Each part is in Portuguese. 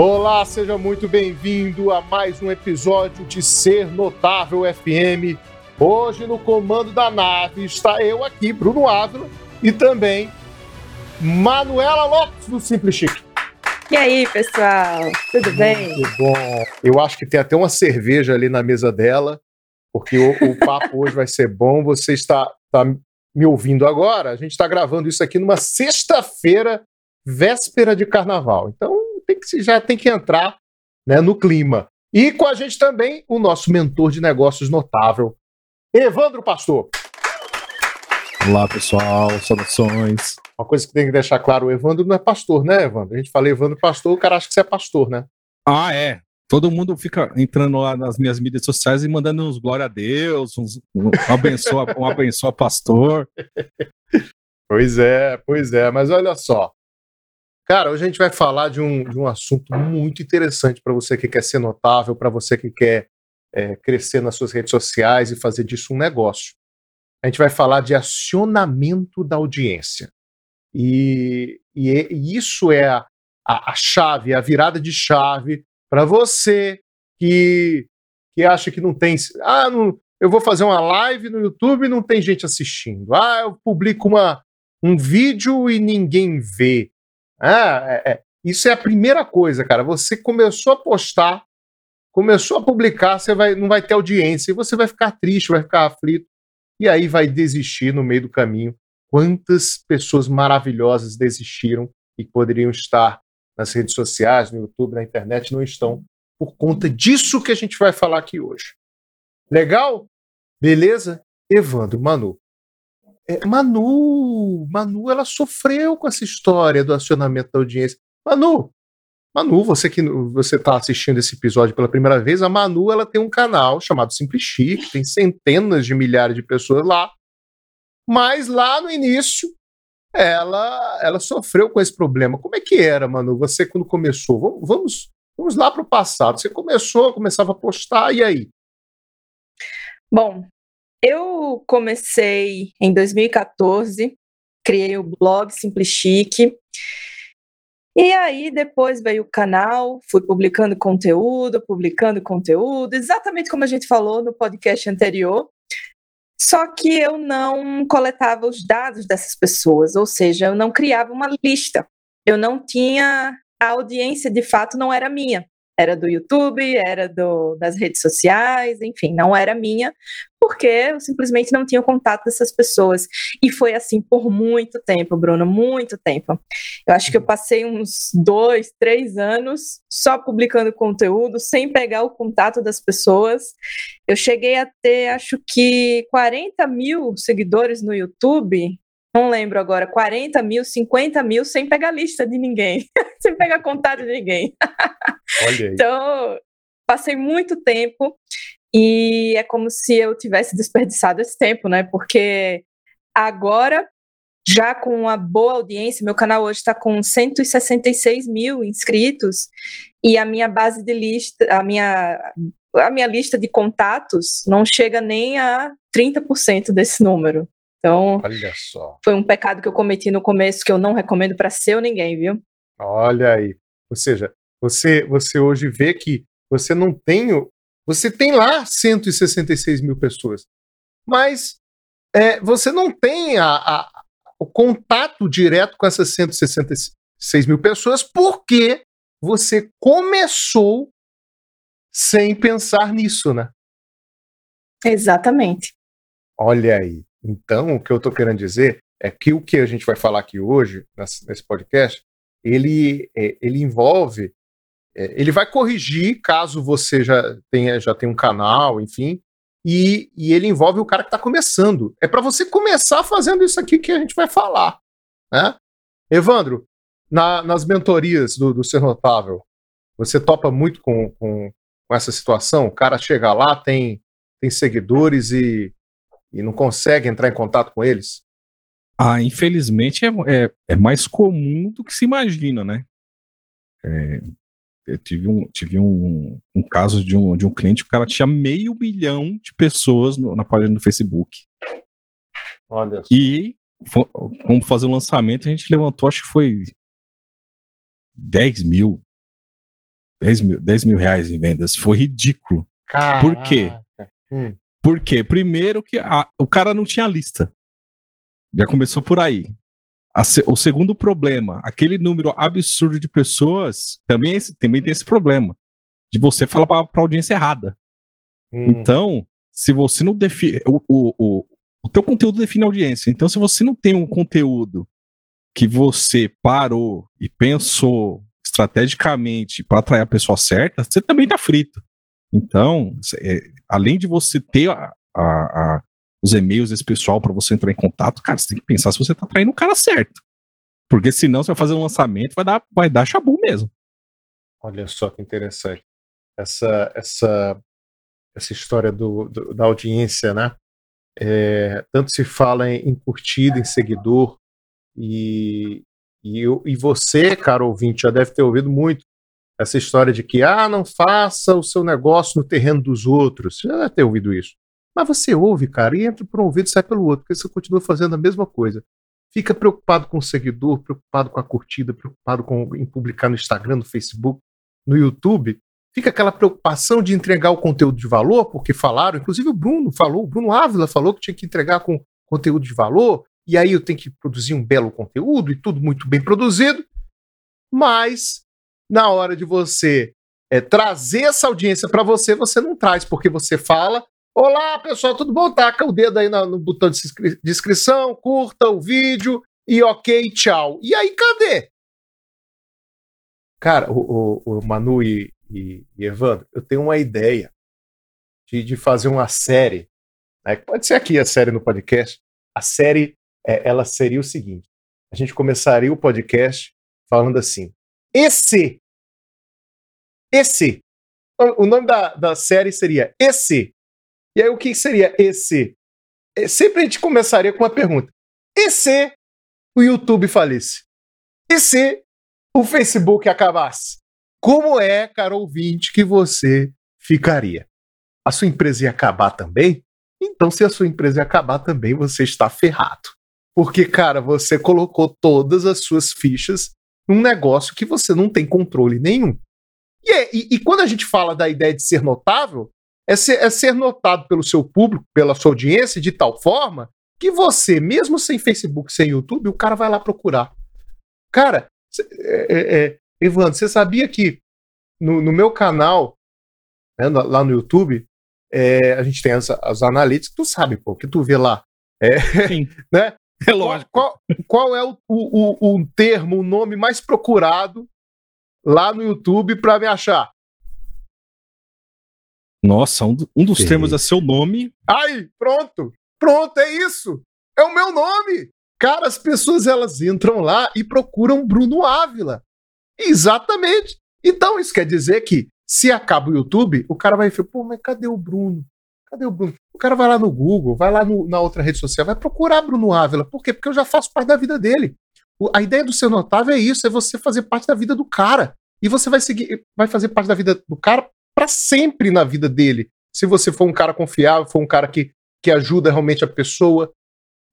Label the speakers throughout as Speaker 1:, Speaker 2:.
Speaker 1: Olá, seja muito bem-vindo a mais um episódio de Ser Notável FM. Hoje no comando da nave está eu aqui, Bruno Ávila, e também Manuela Lopes do Simples Chique.
Speaker 2: E aí, pessoal? Tudo bem?
Speaker 1: Muito bom. Eu acho que tem até uma cerveja ali na mesa dela, porque o, o papo hoje vai ser bom. Você está, está me ouvindo agora? A gente está gravando isso aqui numa sexta-feira, véspera de carnaval. Então, tem que, já tem que entrar né, no clima. E com a gente também o nosso mentor de negócios notável, Evandro Pastor.
Speaker 3: Olá, pessoal, saudações.
Speaker 1: Uma coisa que tem que deixar claro, o Evandro não é pastor, né, Evandro? A gente fala Evandro Pastor, o cara acha que você é pastor, né?
Speaker 3: Ah, é. Todo mundo fica entrando lá nas minhas mídias sociais e mandando uns glória a Deus, uns, um abençoa, um abençoa pastor.
Speaker 1: Pois é, pois é. Mas olha só, Cara, hoje a gente vai falar de um, de um assunto muito interessante para você que quer ser notável, para você que quer é, crescer nas suas redes sociais e fazer disso um negócio. A gente vai falar de acionamento da audiência. E, e, e isso é a, a, a, chave, a virada de chave para você que, que acha que não tem. Ah, não, eu vou fazer uma live no YouTube e não tem gente assistindo. Ah, eu publico uma, um vídeo e ninguém vê. Ah, é, é. Isso é a primeira coisa, cara. Você começou a postar, começou a publicar, você vai, não vai ter audiência, e você vai ficar triste, vai ficar aflito, e aí vai desistir no meio do caminho. Quantas pessoas maravilhosas desistiram e poderiam estar nas redes sociais, no YouTube, na internet, não estão por conta disso que a gente vai falar aqui hoje. Legal? Beleza? Evandro, Manu, é, Manu, Manu, ela sofreu com essa história do acionamento da audiência. Manu, Manu, você que você está assistindo esse episódio pela primeira vez, a Manu ela tem um canal chamado Simples Chique, tem centenas de milhares de pessoas lá. Mas lá no início, ela ela sofreu com esse problema. Como é que era, Manu? Você quando começou? Vamos, vamos, vamos lá para o passado. Você começou, começava a postar, e aí?
Speaker 2: Bom, eu comecei em 2014, criei o blog Simples Chique. E aí depois veio o canal, fui publicando conteúdo, publicando conteúdo, exatamente como a gente falou no podcast anterior. Só que eu não coletava os dados dessas pessoas, ou seja, eu não criava uma lista. Eu não tinha a audiência de fato não era minha era do YouTube, era do, das redes sociais, enfim, não era minha, porque eu simplesmente não tinha contato dessas pessoas. E foi assim por muito tempo, Bruno, muito tempo. Eu acho que eu passei uns dois, três anos só publicando conteúdo, sem pegar o contato das pessoas. Eu cheguei a ter, acho que 40 mil seguidores no YouTube não lembro agora, 40 mil, 50 mil, sem pegar lista de ninguém, sem pegar contato de ninguém. Então, passei muito tempo e é como se eu tivesse desperdiçado esse tempo, né? Porque agora, já com uma boa audiência, meu canal hoje está com 166 mil inscritos e a minha base de lista, a minha, a minha lista de contatos não chega nem a 30% desse número. Então, Olha só. foi um pecado que eu cometi no começo que eu não recomendo para seu ninguém, viu?
Speaker 1: Olha aí. Ou seja, você, você hoje vê que você não tem. Você tem lá 166 mil pessoas, mas é, você não tem a, a, o contato direto com essas 166 mil pessoas porque você começou sem pensar nisso, né?
Speaker 2: Exatamente.
Speaker 1: Olha aí. Então, o que eu estou querendo dizer é que o que a gente vai falar aqui hoje, nesse podcast, ele, é, ele envolve, é, ele vai corrigir caso você já tenha, já tenha um canal, enfim, e, e ele envolve o cara que está começando. É para você começar fazendo isso aqui que a gente vai falar. Né? Evandro, na, nas mentorias do, do Ser Notável, você topa muito com, com, com essa situação? O cara chega lá, tem, tem seguidores e e não consegue entrar em contato com eles?
Speaker 3: Ah, infelizmente é, é, é mais comum do que se imagina, né? É, eu tive um, tive um, um caso de um, de um cliente, o cara tinha meio milhão de pessoas no, na página do Facebook. Olha só. E vamos fazer o lançamento, a gente levantou, acho que foi 10 mil. 10 mil, 10 mil reais em vendas. Foi ridículo. Caraca. Por quê? Hum. Porque, primeiro, que a, o cara não tinha lista. Já começou por aí. Se, o segundo problema, aquele número absurdo de pessoas também, é também tem esse problema. De você falar para a audiência errada. Hum. Então, se você não define. O, o, o, o teu conteúdo define a audiência. Então, se você não tem um conteúdo que você parou e pensou estrategicamente para atrair a pessoa certa, você também está frito. Então, é, além de você ter a, a, a, os e-mails desse pessoal para você entrar em contato, cara, você tem que pensar se você está traindo o cara certo. Porque senão você vai fazer um lançamento, vai dar, vai dar chabu mesmo.
Speaker 1: Olha só que interessante. Essa, essa, essa história do, do da audiência, né? É, tanto se fala em, em curtida, em seguidor, e, e, e você, cara ouvinte, já deve ter ouvido muito essa história de que, ah, não faça o seu negócio no terreno dos outros. Você já deve ter ouvido isso. Mas você ouve, cara, e entra por um ouvido e sai pelo outro, porque você continua fazendo a mesma coisa. Fica preocupado com o seguidor, preocupado com a curtida, preocupado com, em publicar no Instagram, no Facebook, no YouTube. Fica aquela preocupação de entregar o conteúdo de valor, porque falaram, inclusive o Bruno falou, o Bruno Ávila falou que tinha que entregar com conteúdo de valor, e aí eu tenho que produzir um belo conteúdo e tudo muito bem produzido. Mas na hora de você é, trazer essa audiência para você, você não traz, porque você fala: Olá, pessoal, tudo bom? Taca o dedo aí no, botão de inscrição, curta o vídeo e ok, tchau. E aí, cadê? Cara, o, o, o Manu e, e, e, Evandro, eu tenho uma ideia de, de fazer uma série. Né? Pode ser aqui a série no podcast. A série é, ela seria o seguinte: a gente começaria o podcast falando assim: esse. Esse. O nome da, da série seria Esse. E aí o que seria esse? É, sempre a gente começaria com uma pergunta. E se o YouTube falisse? E se o Facebook acabasse? Como é, caro ouvinte, que você ficaria? A sua empresa ia acabar também? Então, se a sua empresa ia acabar também, você está ferrado. Porque, cara, você colocou todas as suas fichas num negócio que você não tem controle nenhum. E, é, e, e quando a gente fala da ideia de ser notável, é ser, é ser notado pelo seu público, pela sua audiência, de tal forma que você, mesmo sem Facebook, sem YouTube, o cara vai lá procurar. Cara, é, é, é, Evandro, você sabia que no, no meu canal, né, lá no YouTube, é, a gente tem as, as analytics, tu sabe, pô, que tu vê lá. É, Sim. né? É lógico. Qual, qual, é o, o, o, termo, o nome mais procurado lá no YouTube para me achar?
Speaker 3: Nossa, um, um dos termos é seu nome.
Speaker 1: Aí, pronto. Pronto, é isso. É o meu nome. Cara, as pessoas elas entram lá e procuram Bruno Ávila. Exatamente. Então isso quer dizer que se acaba o YouTube, o cara vai falar, pô, mas cadê o Bruno? Cadê o Bruno? O cara vai lá no Google, vai lá no, na outra rede social, vai procurar Bruno Ávila. Por quê? Porque eu já faço parte da vida dele. O, a ideia do ser notável é isso, é você fazer parte da vida do cara. E você vai seguir, vai fazer parte da vida do cara para sempre na vida dele. Se você for um cara confiável, for um cara que, que ajuda realmente a pessoa.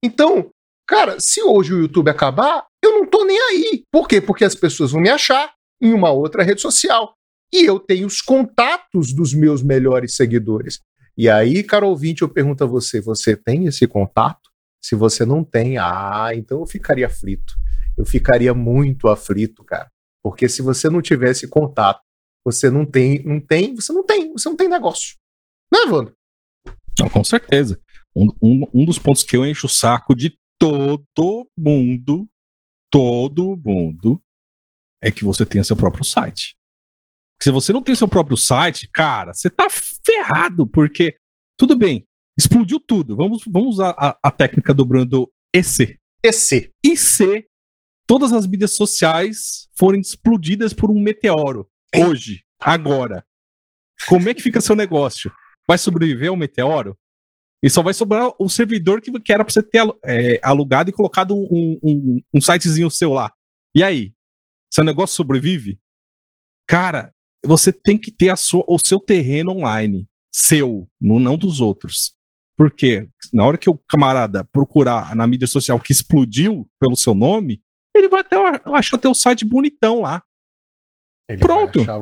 Speaker 1: Então, cara, se hoje o YouTube acabar, eu não tô nem aí. Por quê? Porque as pessoas vão me achar em uma outra rede social. E eu tenho os contatos dos meus melhores seguidores. E aí, caro ouvinte, eu pergunto a você: você tem esse contato? Se você não tem, ah, então eu ficaria aflito. Eu ficaria muito aflito, cara. Porque se você não tivesse contato, você não tem, não tem, você não tem, você não tem negócio. Né, Evandro?
Speaker 3: Não, com certeza. Um, um, um dos pontos que eu encho o saco de todo mundo, todo mundo, é que você tenha seu próprio site. Se você não tem seu próprio site, cara, você tá ferrado, porque tudo bem, explodiu tudo. Vamos, vamos usar a, a técnica do Bruno EC.
Speaker 1: EC.
Speaker 3: IC, todas as mídias sociais foram explodidas por um meteoro. Hoje, agora. Como é que fica seu negócio? Vai sobreviver ao meteoro? E só vai sobrar o servidor que, que era pra você ter é, alugado e colocado um, um, um sitezinho seu lá. E aí? Seu negócio sobrevive? Cara, você tem que ter a sua, o seu terreno online, seu, não dos outros. Porque na hora que o camarada procurar na mídia social que explodiu pelo seu nome, ele vai até, eu acho, até o site bonitão lá.
Speaker 1: Ele Pronto. Achar.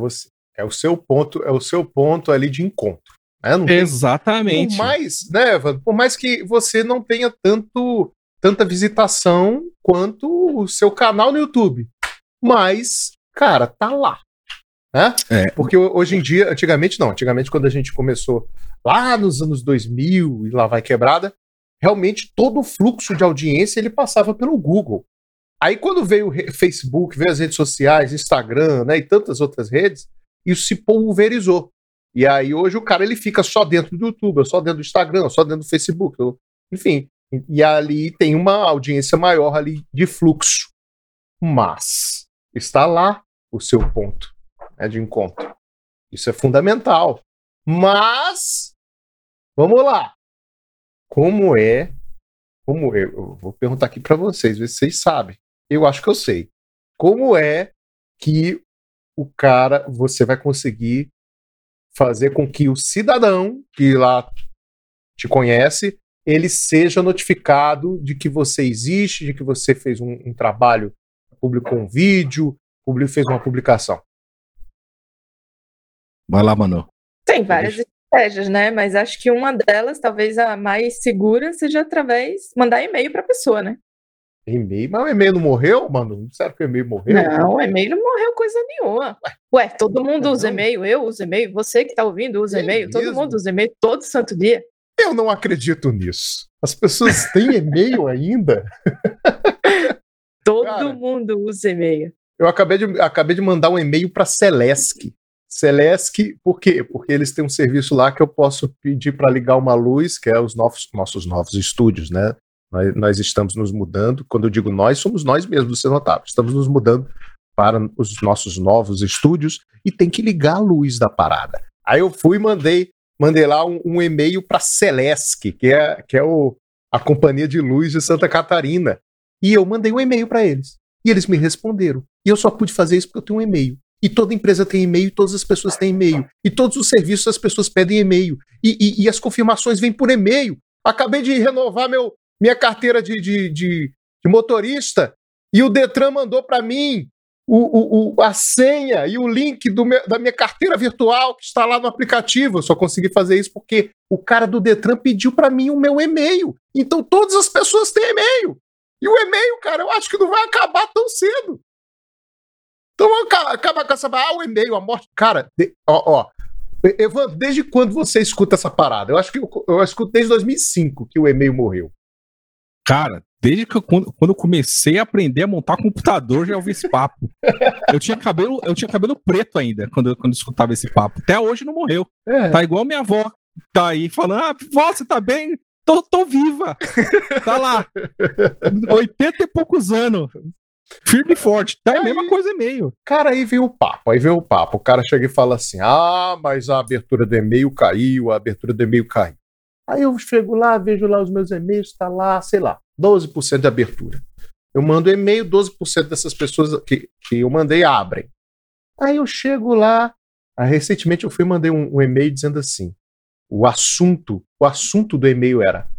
Speaker 1: É o seu ponto, é o seu ponto ali de encontro. Né?
Speaker 3: Não Exatamente.
Speaker 1: Tem, por mais, né, por mais que você não tenha tanto tanta visitação quanto o seu canal no YouTube. Mas, cara, tá lá. Né? É. Porque hoje em dia, antigamente não, antigamente quando a gente começou lá nos anos 2000 e lá vai quebrada, realmente todo o fluxo de audiência ele passava pelo Google. Aí quando veio o Facebook, veio as redes sociais, Instagram, né, e tantas outras redes, isso se pulverizou. E aí hoje o cara ele fica só dentro do YouTube, só dentro do Instagram, só dentro do Facebook, enfim. E ali tem uma audiência maior ali de fluxo. Mas está lá o seu ponto né, de encontro. Isso é fundamental. Mas vamos lá. Como é? Como é? Eu vou perguntar aqui para vocês, ver se vocês sabem. Eu acho que eu sei. Como é que o cara você vai conseguir fazer com que o cidadão que lá te conhece ele seja notificado de que você existe, de que você fez um, um trabalho, publicou um vídeo, fez uma publicação.
Speaker 3: Vai lá, Manu.
Speaker 2: Tem várias estratégias, né? Mas acho que uma delas, talvez a mais segura, seja através mandar e-mail para a pessoa, né?
Speaker 1: E-mail? Mas o e-mail não morreu, mano? Será que o e-mail morreu?
Speaker 2: Não, o e-mail não morreu coisa nenhuma. Ué, todo mundo usa e-mail, eu uso e-mail, você que está ouvindo usa é e-mail, todo mundo usa e-mail todo santo dia.
Speaker 1: Eu não acredito nisso. As pessoas têm e-mail ainda?
Speaker 2: Todo Cara, mundo usa e-mail.
Speaker 1: Eu acabei de, acabei de mandar um e-mail para Celesc. Celesc, por quê? Porque eles têm um serviço lá que eu posso pedir para ligar uma luz, que é os novos, nossos novos estúdios, né? Nós, nós, estamos nos mudando. Quando eu digo nós, somos nós mesmos do Cenotável. Estamos nos mudando para os nossos novos estúdios e tem que ligar a luz da parada. Aí eu fui e mandei mandei lá um, um e-mail para Celesc, que é, que é o, a companhia de luz de Santa Catarina. E eu mandei um e-mail para eles. E eles me responderam. E eu só pude fazer isso porque eu tenho um e-mail. E toda empresa tem e-mail, todas as pessoas têm e-mail. E todos os serviços as pessoas pedem e-mail. E, e, e as confirmações vêm por e-mail. Acabei de renovar meu, minha carteira de, de, de, de motorista e o Detran mandou para mim o, o, a senha e o link meu, da minha carteira virtual que está lá no aplicativo. Eu só consegui fazer isso porque o cara do Detran pediu para mim o meu e-mail. Então todas as pessoas têm e-mail. E o e-mail, cara, eu acho que não vai acabar tão cedo. Então acaba com essa. Ah, o e-mail, a morte. Cara, de, ó, ó. Evandro, desde quando você escuta essa parada? Eu acho que eu, eu escuto desde 2005 que o e-mail morreu.
Speaker 3: Cara, desde que eu, quando, quando eu comecei a aprender a montar computador, já ouvi esse papo. Eu tinha cabelo, eu tinha cabelo preto ainda quando, quando eu escutava esse papo. Até hoje não morreu. É. Tá igual minha avó. Tá aí falando: Ah, vó, você tá bem? Tô, tô viva. Tá lá. 80 e poucos anos. Firme e forte. Tá aí, a mesma coisa e-mail.
Speaker 1: Cara, aí vem o papo. Aí vem o papo. O cara chega e fala assim: Ah, mas a abertura do e-mail caiu, a abertura do e-mail caiu. Aí eu chego lá, vejo lá os meus e-mails, tá lá, sei lá, 12% de abertura. Eu mando e-mail, 12% dessas pessoas que, que eu mandei abrem. Aí eu chego lá, ah, recentemente eu fui mandei um, um e-mail dizendo assim: o assunto, o assunto do e-mail era: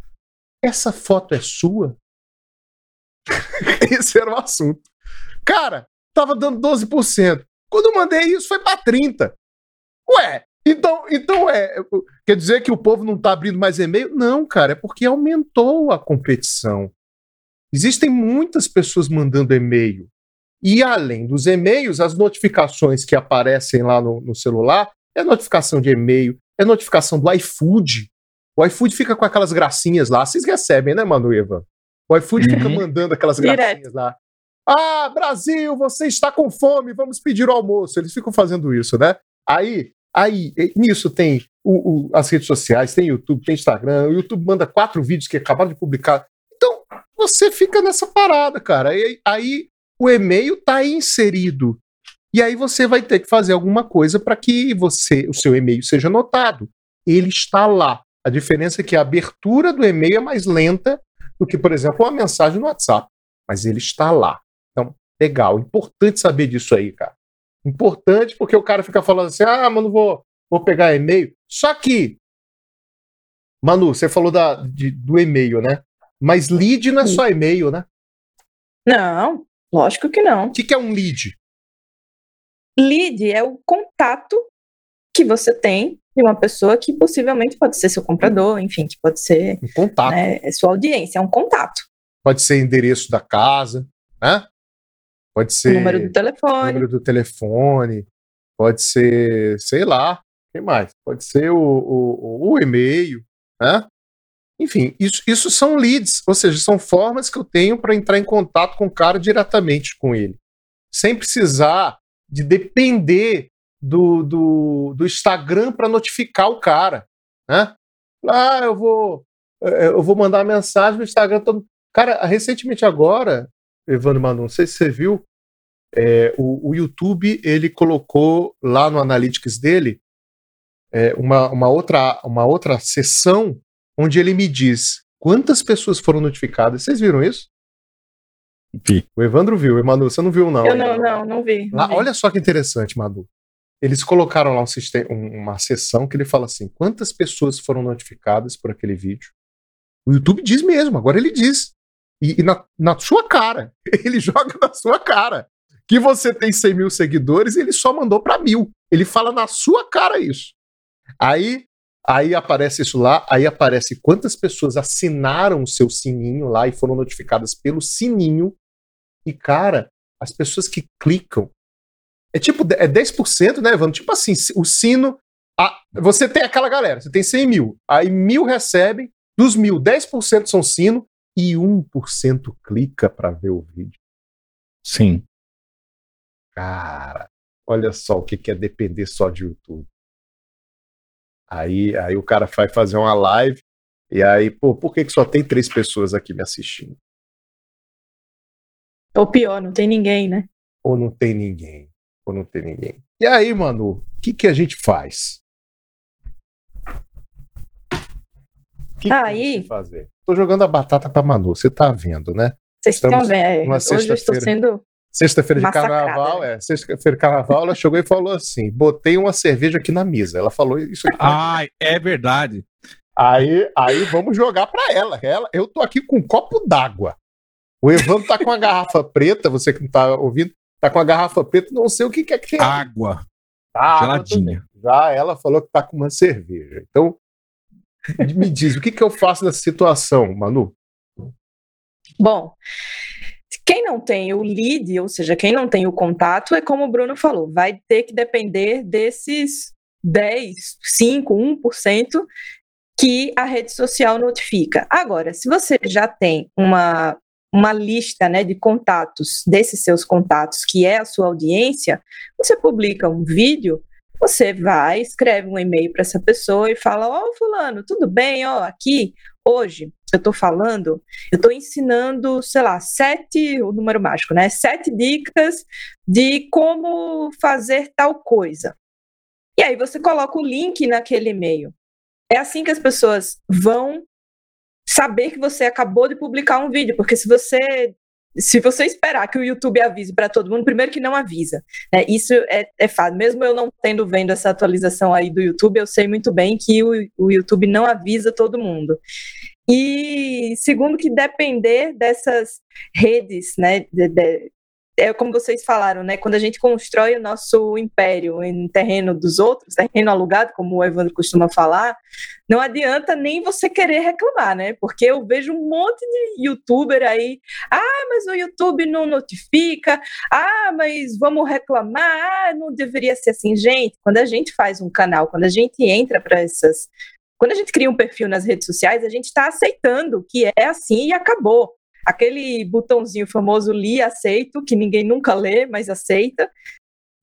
Speaker 1: essa foto é sua? Esse era o assunto. Cara, tava dando 12%. Quando eu mandei isso, foi para 30%. Ué, então, então é. Quer dizer que o povo não está abrindo mais e-mail? Não, cara, é porque aumentou a competição. Existem muitas pessoas mandando e-mail. E além dos e-mails, as notificações que aparecem lá no, no celular é notificação de e-mail, é notificação do iFood. O iFood fica com aquelas gracinhas lá. Vocês recebem, né, Manu Eva? O iFood uhum. fica mandando aquelas gracinhas Direto. lá. Ah, Brasil, você está com fome, vamos pedir o almoço. Eles ficam fazendo isso, né? Aí Aí, nisso tem o, o, as redes sociais, tem YouTube, tem Instagram. O YouTube manda quatro vídeos que acabaram de publicar. Então, você fica nessa parada, cara. E, aí o e-mail está inserido. E aí você vai ter que fazer alguma coisa para que você, o seu e-mail seja notado. Ele está lá. A diferença é que a abertura do e-mail é mais lenta do que, por exemplo, uma mensagem no WhatsApp. Mas ele está lá. Então, legal. Importante saber disso aí, cara. Importante porque o cara fica falando assim: ah, mano, vou, vou pegar e-mail. Só que, Manu, você falou da, de, do e-mail, né? Mas lead não é só e-mail, né?
Speaker 2: Não, lógico que não.
Speaker 1: O que, que é um lead?
Speaker 2: lead é o contato que você tem de uma pessoa que possivelmente pode ser seu comprador, enfim, que pode ser
Speaker 1: um contato.
Speaker 2: Né, é sua audiência, é um contato.
Speaker 1: Pode ser endereço da casa, né? Pode ser
Speaker 2: o número do telefone.
Speaker 1: Número do telefone. Pode ser, sei lá, quem mais? Pode ser o, o, o e-mail, né? Enfim, isso, isso são leads, ou seja, são formas que eu tenho para entrar em contato com o cara diretamente com ele, sem precisar de depender do, do, do Instagram para notificar o cara, né? Ah, eu vou eh, eu vou mandar uma mensagem no Instagram. Todo... Cara, recentemente agora, Evandro Manu, não sei se você viu, é, o, o, YouTube ele colocou lá no Analytics dele é, uma, uma, outra, uma outra sessão onde ele me diz quantas pessoas foram notificadas. Vocês viram isso?
Speaker 3: Vi.
Speaker 1: O Evandro viu, Manu, você não viu, não?
Speaker 2: Eu não, não, não vi. Não
Speaker 1: lá,
Speaker 2: vi.
Speaker 1: Olha só que interessante, Manu. Eles colocaram lá um sistema, uma sessão que ele fala assim: quantas pessoas foram notificadas por aquele vídeo? O YouTube diz mesmo, agora ele diz. E, e na, na, sua cara. Ele joga na sua cara. Que você tem 100 mil seguidores e ele só mandou para mil. Ele fala na sua cara isso. Aí, aí aparece isso lá, aí aparece quantas pessoas assinaram o seu sininho lá e foram notificadas pelo sininho. E, cara, as pessoas que clicam. É tipo, é 10%, né, Evandro? Tipo assim, o sino. A, você tem aquela galera, você tem 100 mil. Aí mil recebem, dos mil, 10% são sino e 1% clica para ver o vídeo.
Speaker 3: Sim.
Speaker 1: Cara, olha só o que, que é depender só de YouTube. Aí, aí o cara vai fazer uma live e aí, pô, por que, que só tem três pessoas aqui me assistindo?
Speaker 2: Ou pior, não tem ninguém, né?
Speaker 1: Ou não tem ninguém. Ou não tem ninguém. E aí, Manu, o que, que a gente faz? que,
Speaker 2: aí,
Speaker 1: que fazer? Tô jogando a batata pra Manu, você tá vendo, né?
Speaker 2: Vocês estão vendo. Hoje eu estou sendo.
Speaker 1: Sexta-feira de carnaval, é. Sexta-feira de carnaval, ela chegou e falou assim: botei uma cerveja aqui na mesa. Ela falou isso aqui.
Speaker 3: Ai, é verdade.
Speaker 1: Aí, aí vamos jogar para ela. ela. Eu tô aqui com um copo d'água. O Evandro tá com a garrafa preta, você que não tá ouvindo, tá com a garrafa preta, não sei o que, que é que é.
Speaker 3: Água.
Speaker 1: Tá,
Speaker 3: Geladinha.
Speaker 1: Já ela falou que tá com uma cerveja. Então, me diz, o que, que eu faço nessa situação, Manu?
Speaker 2: Bom, quem não tem o lead, ou seja, quem não tem o contato, é como o Bruno falou, vai ter que depender desses 10, 5, 1% que a rede social notifica. Agora, se você já tem uma, uma lista né, de contatos, desses seus contatos, que é a sua audiência, você publica um vídeo, você vai, escreve um e-mail para essa pessoa e fala: Ó, oh, Fulano, tudo bem? Ó, aqui, hoje, eu estou falando, eu estou ensinando, sei lá, sete, o número mágico, né? Sete dicas de como fazer tal coisa. E aí você coloca o link naquele e-mail. É assim que as pessoas vão saber que você acabou de publicar um vídeo, porque se você se você esperar que o YouTube avise para todo mundo, primeiro que não avisa. Né? Isso é, é fato. Mesmo eu não tendo vendo essa atualização aí do YouTube, eu sei muito bem que o, o YouTube não avisa todo mundo. E segundo que depender dessas redes, né, de, de, é como vocês falaram, né? Quando a gente constrói o nosso império em terreno dos outros, terreno alugado, como o Evandro costuma falar, não adianta nem você querer reclamar, né? Porque eu vejo um monte de youtuber aí, ah, mas o YouTube não notifica, ah, mas vamos reclamar, ah, não deveria ser assim, gente. Quando a gente faz um canal, quando a gente entra para essas quando a gente cria um perfil nas redes sociais, a gente está aceitando que é assim e acabou aquele botãozinho famoso li, aceito, que ninguém nunca lê, mas aceita,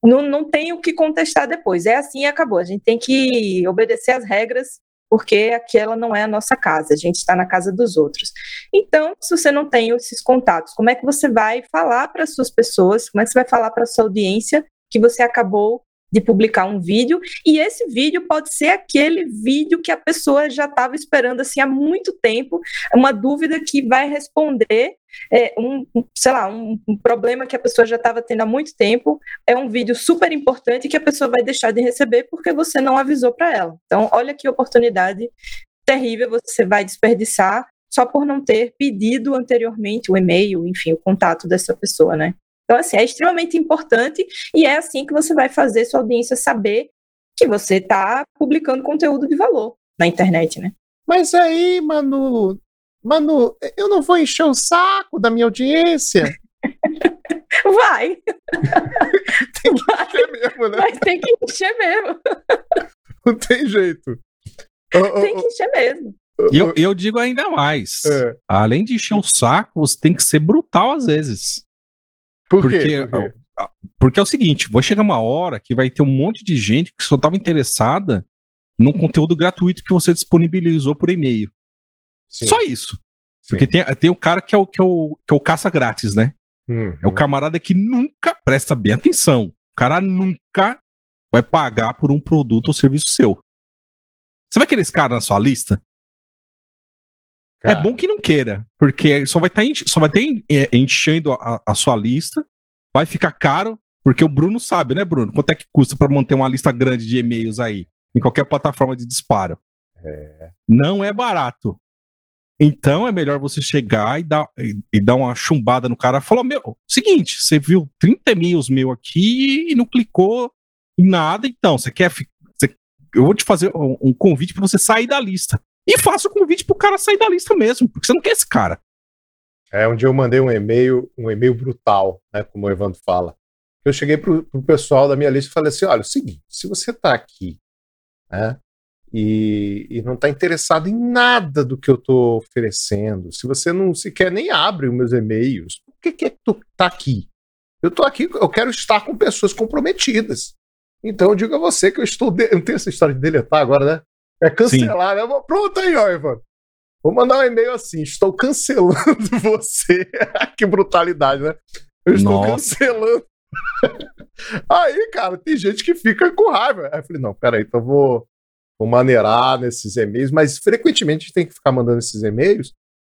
Speaker 2: não, não tem o que contestar depois. É assim e acabou. A gente tem que obedecer às regras, porque aquela não é a nossa casa, a gente está na casa dos outros. Então, se você não tem esses contatos, como é que você vai falar para as suas pessoas, como é que você vai falar para a sua audiência que você acabou de publicar um vídeo, e esse vídeo pode ser aquele vídeo que a pessoa já estava esperando assim há muito tempo, uma dúvida que vai responder é, um, sei lá, um, um, problema que a pessoa já estava tendo há muito tempo, é um vídeo super importante que a pessoa vai deixar de receber porque você não avisou para ela. Então, olha que oportunidade terrível você vai desperdiçar só por não ter pedido anteriormente o e-mail, enfim, o contato dessa pessoa, né? Então, assim, é extremamente importante e é assim que você vai fazer sua audiência saber que você está publicando conteúdo de valor na internet, né?
Speaker 1: Mas aí, Manu, Manu, eu não vou encher o saco da minha audiência.
Speaker 2: Vai.
Speaker 1: tem que Vai. encher mesmo, né?
Speaker 2: Mas tem que encher mesmo.
Speaker 1: Não tem jeito.
Speaker 2: Tem que encher mesmo.
Speaker 3: E eu, eu digo ainda mais. É. Além de encher o saco, você tem que ser brutal às vezes.
Speaker 1: Por quê?
Speaker 3: Porque, porque é o seguinte, vai chegar uma hora que vai ter um monte de gente que só estava interessada num conteúdo gratuito que você disponibilizou por e-mail. Só isso. Sim. Porque tem, tem o cara que é o, que é o, que é o caça grátis, né? Uhum. É o camarada que nunca presta bem atenção. O cara nunca vai pagar por um produto ou serviço seu. Você vai querer esse cara na sua lista? É cara. É bom que não queira, porque só vai tá estar só vai ter é, enchendo a, a, sua lista, vai ficar caro, porque o Bruno sabe, né, Bruno? Quanto é que custa para manter uma lista grande de e-mails aí, em qualquer plataforma de disparo? É. Não é barato. Então é melhor você chegar e dar, e, e dar uma chumbada no cara e falar: Meu, seguinte, você viu 30 e-mails meu aqui e não clicou em nada, então você quer. Você, eu vou te fazer um, um convite para você sair da lista. E faça o convite pro cara sair da lista mesmo, porque você não quer esse cara.
Speaker 1: É, um dia eu mandei um e-mail, um e-mail brutal, né, como o Evandro fala. Eu cheguei pro, pro pessoal da minha lista e falei assim, olha, é o seguinte, se você tá aqui, né, e, e não está interessado em nada do que eu estou oferecendo, se você não sequer nem abre os meus e-mails, por que, que é que tu tá aqui? Eu estou aqui, eu quero estar com pessoas comprometidas. Então eu digo a você que eu estou. De... Não tem essa história de deletar agora, né? É cancelar, né? Pronto aí, ó, Ivan. Vou mandar um e-mail assim: estou cancelando você. que brutalidade, né? Eu estou Nossa. cancelando. aí, cara, tem gente que fica com raiva. Aí eu falei: não, peraí, então vou, vou maneirar nesses e-mails, mas frequentemente a gente tem que ficar mandando esses e-mails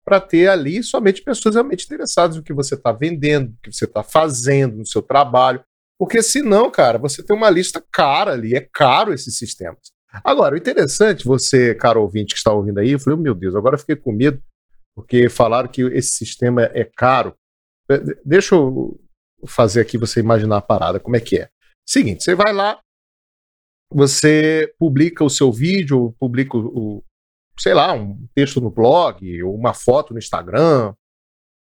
Speaker 1: para ter ali somente pessoas realmente interessadas no que você está vendendo, no que você está fazendo, no seu trabalho. Porque senão, cara, você tem uma lista cara ali, é caro esses sistemas. Agora, o interessante, você, caro ouvinte que está ouvindo aí, eu falei, oh, meu Deus, agora fiquei com medo, porque falaram que esse sistema é caro. Deixa eu fazer aqui você imaginar a parada, como é que é. Seguinte, você vai lá, você publica o seu vídeo, publica o, sei lá, um texto no blog, ou uma foto no Instagram,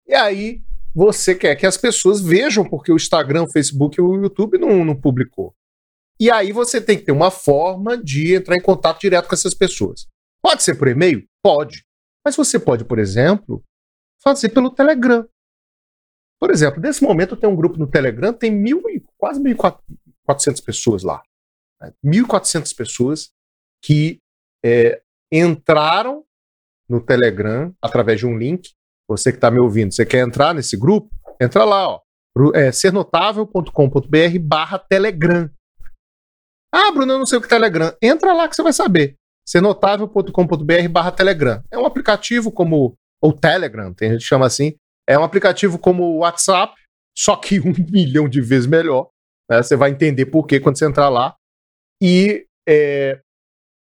Speaker 1: e aí você quer que as pessoas vejam porque o Instagram, o Facebook e o YouTube não, não publicou. E aí você tem que ter uma forma de entrar em contato direto com essas pessoas. Pode ser por e-mail? Pode. Mas você pode, por exemplo, fazer pelo Telegram. Por exemplo, nesse momento tem um grupo no Telegram, tem mil quase 1.400 pessoas lá. Né? 1.400 pessoas que é, entraram no Telegram através de um link. Você que está me ouvindo, você quer entrar nesse grupo? Entra lá, ó. É sernotável.com.br barra Telegram. Ah, Bruno, eu não sei o que é Telegram. Entra lá que você vai saber. sernotável.com.br barra Telegram. É um aplicativo como. Ou Telegram, tem gente que chama assim. É um aplicativo como o WhatsApp, só que um milhão de vezes melhor. Né? Você vai entender por quê quando você entrar lá. E é,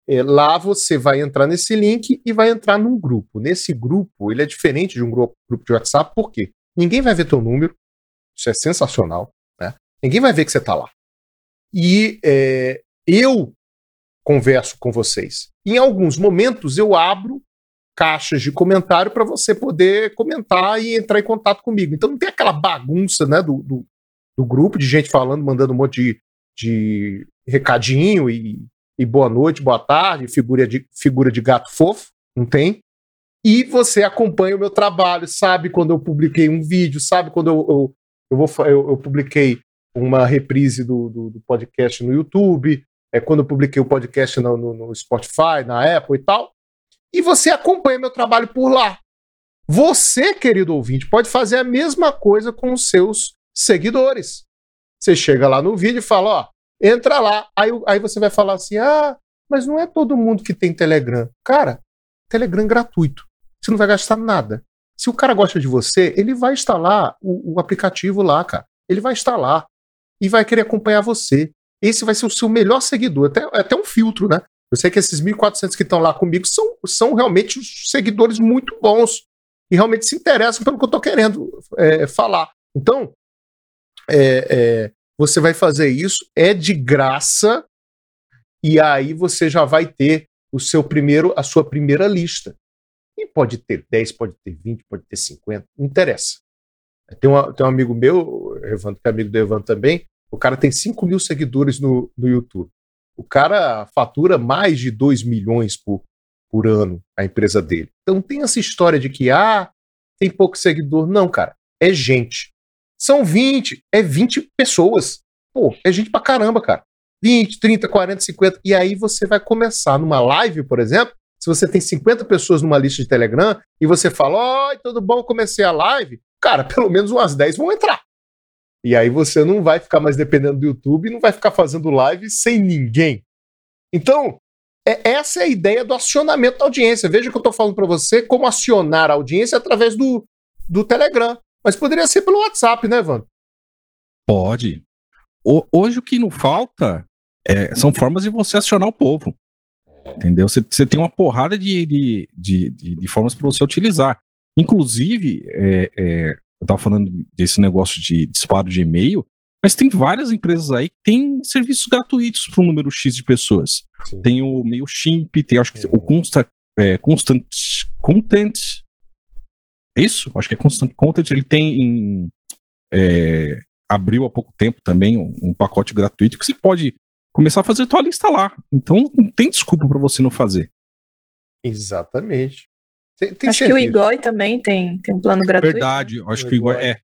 Speaker 1: é, lá você vai entrar nesse link e vai entrar num grupo. Nesse grupo, ele é diferente de um grupo, grupo de WhatsApp, por quê? Ninguém vai ver teu número, isso é sensacional, né? Ninguém vai ver que você está lá. E é, eu converso com vocês. Em alguns momentos eu abro caixas de comentário para você poder comentar e entrar em contato comigo. Então não tem aquela bagunça né, do, do, do grupo de gente falando, mandando um monte de, de recadinho e, e boa noite, boa tarde, figura de, figura de gato fofo, não tem. E você acompanha o meu trabalho, sabe quando eu publiquei um vídeo, sabe quando eu, eu, eu, vou, eu, eu publiquei uma reprise do, do, do, podcast no YouTube, é quando eu publiquei o podcast no, no, no Spotify, na Apple e tal. E você acompanha meu trabalho por lá. Você, querido ouvinte, pode fazer a mesma coisa com os seus seguidores. Você chega lá no vídeo e fala, ó, entra lá. Aí, aí você vai falar assim: ah, mas não é todo mundo que tem Telegram. Cara, Telegram gratuito. Você não vai gastar nada. Se o cara gosta de você, ele vai instalar o, o aplicativo lá, cara. Ele vai instalar e vai querer acompanhar você. Esse vai ser o seu melhor seguidor. Até, até um filtro, né? Eu sei que esses 1.400 que estão lá comigo são, são realmente seguidores muito bons e realmente se interessam pelo que eu estou querendo é, falar. Então, é, é, você vai fazer isso, é de graça, e aí você já vai ter o seu primeiro, a sua primeira lista. E pode ter 10, pode ter 20, pode ter 50, não interessa. Tem, uma, tem um amigo meu, Evandro, que é amigo do Evandro também, o cara tem 5 mil seguidores no, no YouTube. O cara fatura mais de 2 milhões por, por ano, a empresa dele. Então tem essa história de que, ah, tem pouco seguidor. Não, cara, é gente. São 20, é 20 pessoas. Pô, é gente pra caramba, cara. 20, 30, 40, 50. E aí você vai começar numa live, por exemplo. Se você tem 50 pessoas numa lista de Telegram e você fala, oi, tudo bom, comecei a live, cara, pelo menos umas 10 vão entrar. E aí você não vai ficar mais dependendo do YouTube não vai ficar fazendo live sem ninguém. Então, é, essa é a ideia do acionamento da audiência. Veja que eu estou falando para você como acionar a audiência através do, do Telegram. Mas poderia ser pelo WhatsApp, né, Evandro?
Speaker 3: Pode. O, hoje o que não falta é, são formas de você acionar o povo. Entendeu? Você, tem uma porrada de, de, de, de, de formas para você utilizar. Inclusive, é, é, eu estava falando desse negócio de disparo de e-mail, mas tem várias empresas aí que têm serviços gratuitos para um número X de pessoas. Sim. Tem o MailChimp, tem acho que o Constant, é, Constant Content, é isso? Acho que é Constant Content, ele tem em, é, abriu há pouco tempo também um, um, pacote gratuito que você pode começar a fazer tua lista lá. Então não tem desculpa para você não fazer.
Speaker 1: Exatamente.
Speaker 2: Tem, tem acho serviço. que o Igoi também tem, tem um plano gratuito.
Speaker 3: Verdade, acho o que o Igoi é.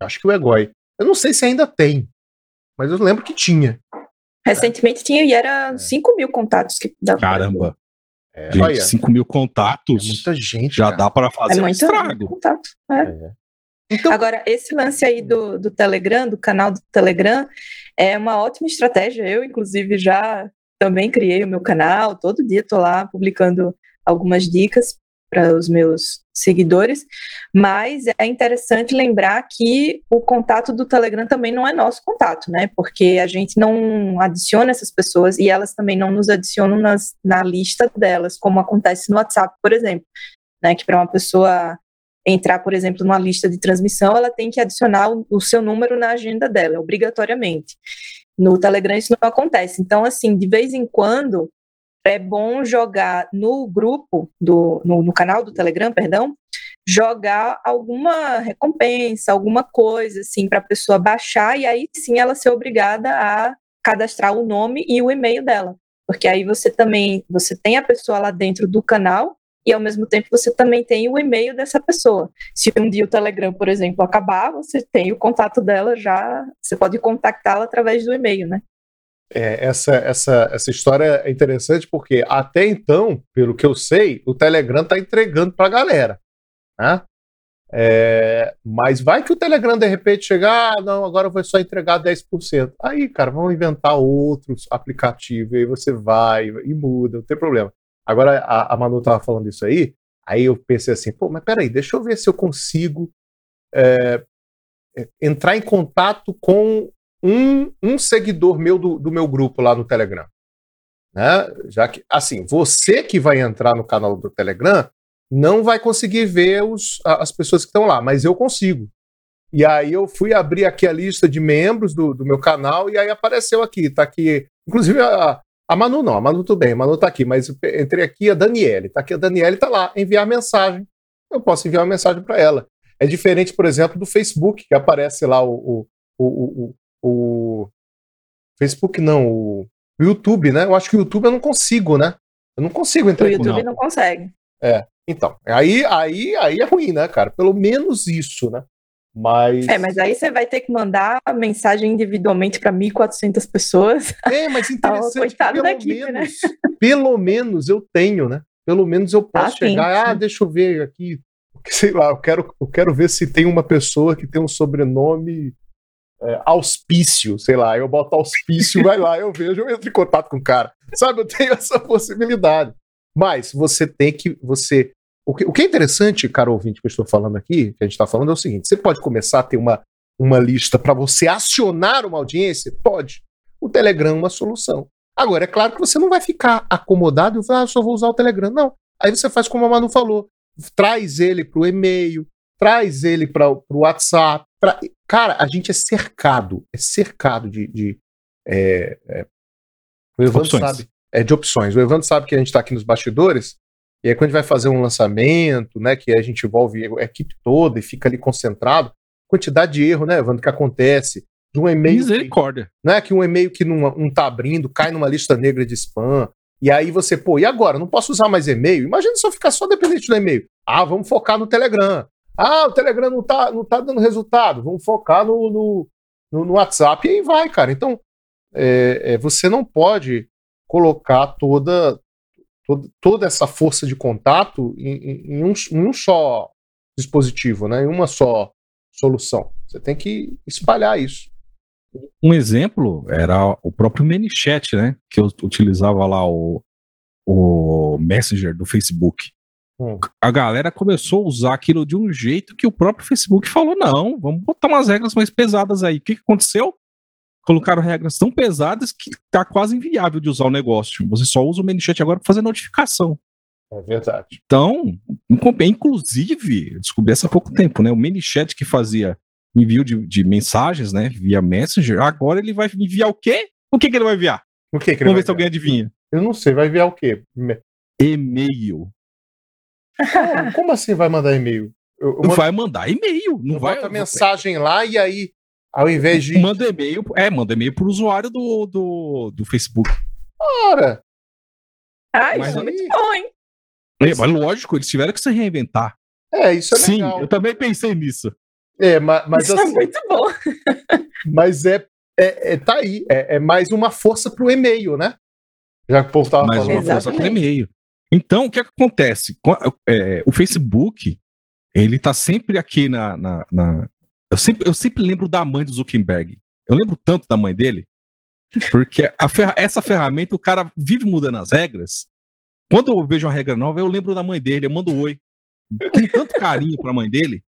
Speaker 1: Acho que o Egoi. Eu não sei se ainda tem, mas eu lembro que tinha.
Speaker 2: Recentemente tinha e era é. 5 mil contatos que
Speaker 3: dava. Caramba. É, gente, olha, 5 mil contatos. É muita gente. Já cara. dá para fazer é um estrago. Contato,
Speaker 2: é. é. Então, Agora, esse lance aí do, do Telegram, do canal do Telegram, é uma ótima estratégia. Eu, inclusive, já também criei o meu canal, todo dia estou lá publicando algumas dicas para os meus seguidores, mas é interessante lembrar que o contato do Telegram também não é nosso contato, né? Porque a gente não adiciona essas pessoas e elas também não nos adicionam nas, na lista delas, como acontece no WhatsApp, por exemplo, né? Que para uma pessoa entrar, por exemplo, numa lista de transmissão, ela tem que adicionar o, o seu número na agenda dela, obrigatoriamente. No Telegram isso não acontece. Então, assim, de vez em quando, é bom jogar no grupo, do, no, no canal do Telegram, perdão, jogar alguma recompensa, alguma coisa assim para a pessoa baixar e aí sim ela ser obrigada a cadastrar o nome e o e-mail dela, porque aí você também você tem a pessoa lá dentro do canal e ao mesmo tempo você também tem o e-mail dessa pessoa. Se um dia o Telegram, por exemplo, acabar, você tem o contato dela já, você pode contactá-la através do e-mail, né?
Speaker 1: É, essa, essa, essa história é interessante porque até então, pelo que eu sei, o Telegram está entregando para a galera. Né? É, mas vai que o Telegram de repente chegar, ah, não, agora vai só entregar 10%. Aí, cara, vamos inventar outros aplicativos, aí você vai e muda, não tem problema. Agora a, a Manu estava falando isso aí, aí eu pensei assim, pô, mas peraí, deixa eu ver se eu consigo é, é entrar em contato com um, um seguidor meu do, do meu grupo lá no Telegram. Né? Já que, assim, você que vai entrar no canal do Telegram não vai conseguir ver os, as pessoas que estão lá, mas eu consigo. E aí eu fui abrir aqui a lista de membros do, do meu canal e aí apareceu aqui, tá aqui, inclusive a, a Manu não, a Manu tudo bem, a Manu tá aqui, mas entrei aqui a Daniele, tá aqui a Daniele tá lá, enviar mensagem. Eu posso enviar uma mensagem para ela. É diferente, por exemplo, do Facebook, que aparece lá o, o, o, o Facebook não, o YouTube, né? Eu acho que o YouTube eu não consigo, né? Eu não consigo entrar.
Speaker 2: O YouTube não. não consegue.
Speaker 1: É, então, aí, aí, aí é ruim, né, cara? Pelo menos isso, né? Mas...
Speaker 2: É, mas aí você vai ter que mandar a mensagem individualmente para 1.400 pessoas.
Speaker 1: É, mas interessante, pelo, da equipe, né? menos, né? pelo menos eu tenho, né? Pelo menos eu posso ah, chegar, sim, sim. ah, deixa eu ver aqui, sei lá, eu quero, eu quero ver se tem uma pessoa que tem um sobrenome é, auspício, sei lá, eu boto auspício, vai lá, eu vejo, eu entro em contato com o cara. Sabe, eu tenho essa possibilidade. Mas você tem que, você... O que, o que é interessante, cara ouvinte, que eu estou falando aqui, que a gente está falando, é o seguinte, você pode começar a ter uma, uma lista para você acionar uma audiência? Pode. O Telegram é uma solução. Agora, é claro que você não vai ficar acomodado e falar, ah, só vou usar o Telegram. Não. Aí você faz como a Manu falou, traz ele para o e-mail, traz ele para o WhatsApp, pra, cara, a gente é cercado, é cercado de. de é, é, o Evandro
Speaker 3: Opções.
Speaker 1: sabe. É de opções. O Evandro sabe que a gente está aqui nos bastidores, e aí quando a gente vai fazer um lançamento, né? Que a gente envolve a equipe toda e fica ali concentrado, quantidade de erro, né, Evandro, que acontece. De um e-mail. que-
Speaker 3: Misericórdia.
Speaker 1: né? Que um e-mail que não, não tá abrindo, cai numa lista negra de spam. E aí você, pô, e agora? Não posso usar mais e-mail? Imagina se eu ficar só dependente do e-mail. Ah, vamos focar no Telegram. Ah, o Telegram não tá, não tá dando resultado. Vamos focar no, no, no- no WhatsApp. E aí vai, cara. Então, é, é, você não pode colocar toda, toda, toda essa força de contato em, em- um, em um só dispositivo, né? Em uma só solução. Você tem que espalhar isso.
Speaker 3: Um exemplo era o próprio ManyChat, né? Que eu utilizava lá o, o Messenger do Facebook.
Speaker 1: Hum.
Speaker 3: A galera começou a usar aquilo de um jeito que o próprio Facebook falou: não, vamos botar umas regras mais pesadas aí. O que, que aconteceu? Colocaram regras tão pesadas que tá quase inviável de usar o negócio. Você só usa o ManyChat agora para fazer notificação.
Speaker 1: É verdade.
Speaker 3: Então, inclusive, eu descobri isso há pouco tempo, né? O ManyChat que fazia envio de, de mensagens, né? Via Messenger, agora ele vai enviar o quê? O que, que ele vai enviar?
Speaker 1: O que, que
Speaker 3: Vamos ver se alguém adivinha.
Speaker 1: Eu não sei, vai enviar o quê?
Speaker 3: E-mail.
Speaker 1: Como, como assim vai mandar e-mail? Eu, eu mando,
Speaker 3: Vai mandar e-mail. Não vai.
Speaker 1: boto a mensagem lá e aí, ao invés de.
Speaker 3: Manda e-mail. É, manda e-mail pro usuário do, do, do Facebook.
Speaker 1: Cara,
Speaker 2: Ah,
Speaker 3: Mas
Speaker 2: isso é muito bom, hein?
Speaker 3: É, mas lógico, eles tiveram que se reinventar.
Speaker 1: é, isso é
Speaker 3: Sim,
Speaker 1: legal.
Speaker 3: eu também pensei nisso.
Speaker 1: É, ma- mas,
Speaker 2: isso é
Speaker 1: assim,
Speaker 2: muito bom.
Speaker 1: mas é, é, é- tá aí. É, é mais uma força pro e-mail, né? Já que o povo tava
Speaker 3: mais
Speaker 1: falando.
Speaker 3: uma força para e-mail. Então, o que, é que acontece? Co- é, o Facebook, ele tá sempre aqui na. na- na- eu, sempre, eu sempre lembro da mãe do Zuckerberg. Eu lembro tanto da mãe dele, porque a ferra- essa ferramenta, o cara vive mudando as regras. Quando eu vejo uma regra nova, eu lembro da mãe dele, eu mando um oi. Com tanto carinho pra mãe dele,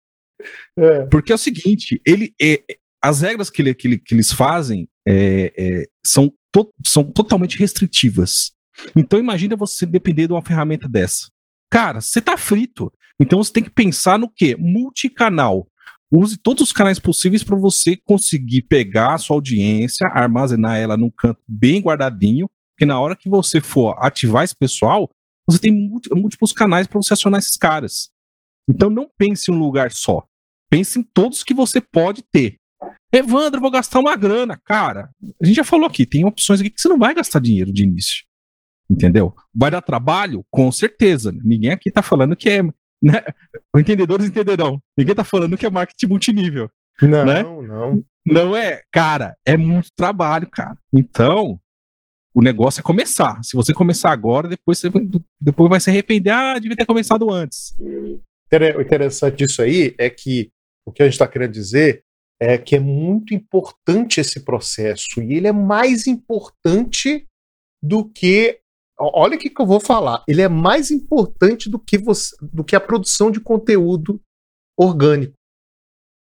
Speaker 1: É,
Speaker 3: porque é o seguinte, ele, é, as regras que, ele- que ele- que eles fazem é, é, são, to- são totalmente restritivas. Então imagina você depender de uma ferramenta dessa. Cara, você tá frito. Então você tem que pensar no quê? Multicanal. Use todos os canais possíveis para você conseguir pegar a sua audiência, armazenar ela num canto bem guardadinho, porque na hora que você for ativar esse pessoal, você tem múlti- múltiplos canais para você acionar esses caras. Então não pense em um lugar só. Pense em todos que você pode ter. Evandro, vou gastar uma grana. Cara, a gente já falou aqui, tem opções aqui que você não vai gastar dinheiro de início. Entendeu? Vai dar trabalho? Com certeza. Ninguém aqui tá falando que é. Né? Entendedores entenderão. Ninguém tá falando que é marketing multinível.
Speaker 1: não,
Speaker 3: né?
Speaker 1: não.
Speaker 3: Não é, cara, é muito trabalho, cara. Então, o negócio é começar. Se você começar agora, depois você vai, depois vai se arrepender. Ah, devia ter começado antes.
Speaker 1: O interessante disso aí é que o que a gente está querendo dizer é que é muito importante esse processo e ele é mais importante do que olha o que, que eu vou falar. Ele é mais importante do que você do que a produção de conteúdo orgânico.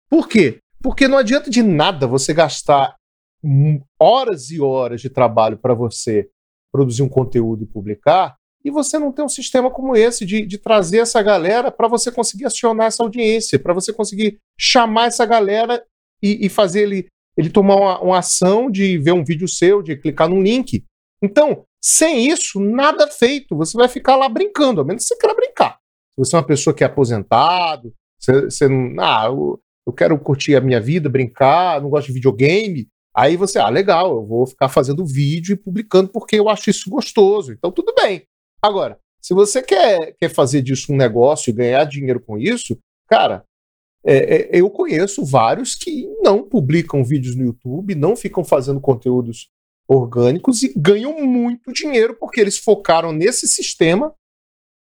Speaker 1: Por quê? Porque não adianta de nada você gastar hum, horas e horas de trabalho para você produzir um conteúdo e publicar e você não tem um sistema como esse de, de trazer essa galera para você conseguir acionar essa audiência, para você conseguir chamar essa galera e, e fazer ele, ele tomar uma, uma ação de ver um vídeo seu, de clicar num link. Então, sem isso, nada feito. Você vai ficar lá brincando, a menos que você queira brincar. Se você é uma pessoa que é aposentado, você, você não. Ah, eu, eu quero curtir a minha vida, brincar, não gosto de videogame. Aí você, ah, legal, eu vou ficar fazendo vídeo e publicando porque eu acho isso gostoso. Então, tudo bem. Agora, se você quer, quer fazer disso um negócio e ganhar dinheiro com isso, cara, é, é, eu conheço vários que não publicam vídeos no YouTube, não ficam fazendo conteúdos orgânicos e ganham muito dinheiro porque eles focaram nesse sistema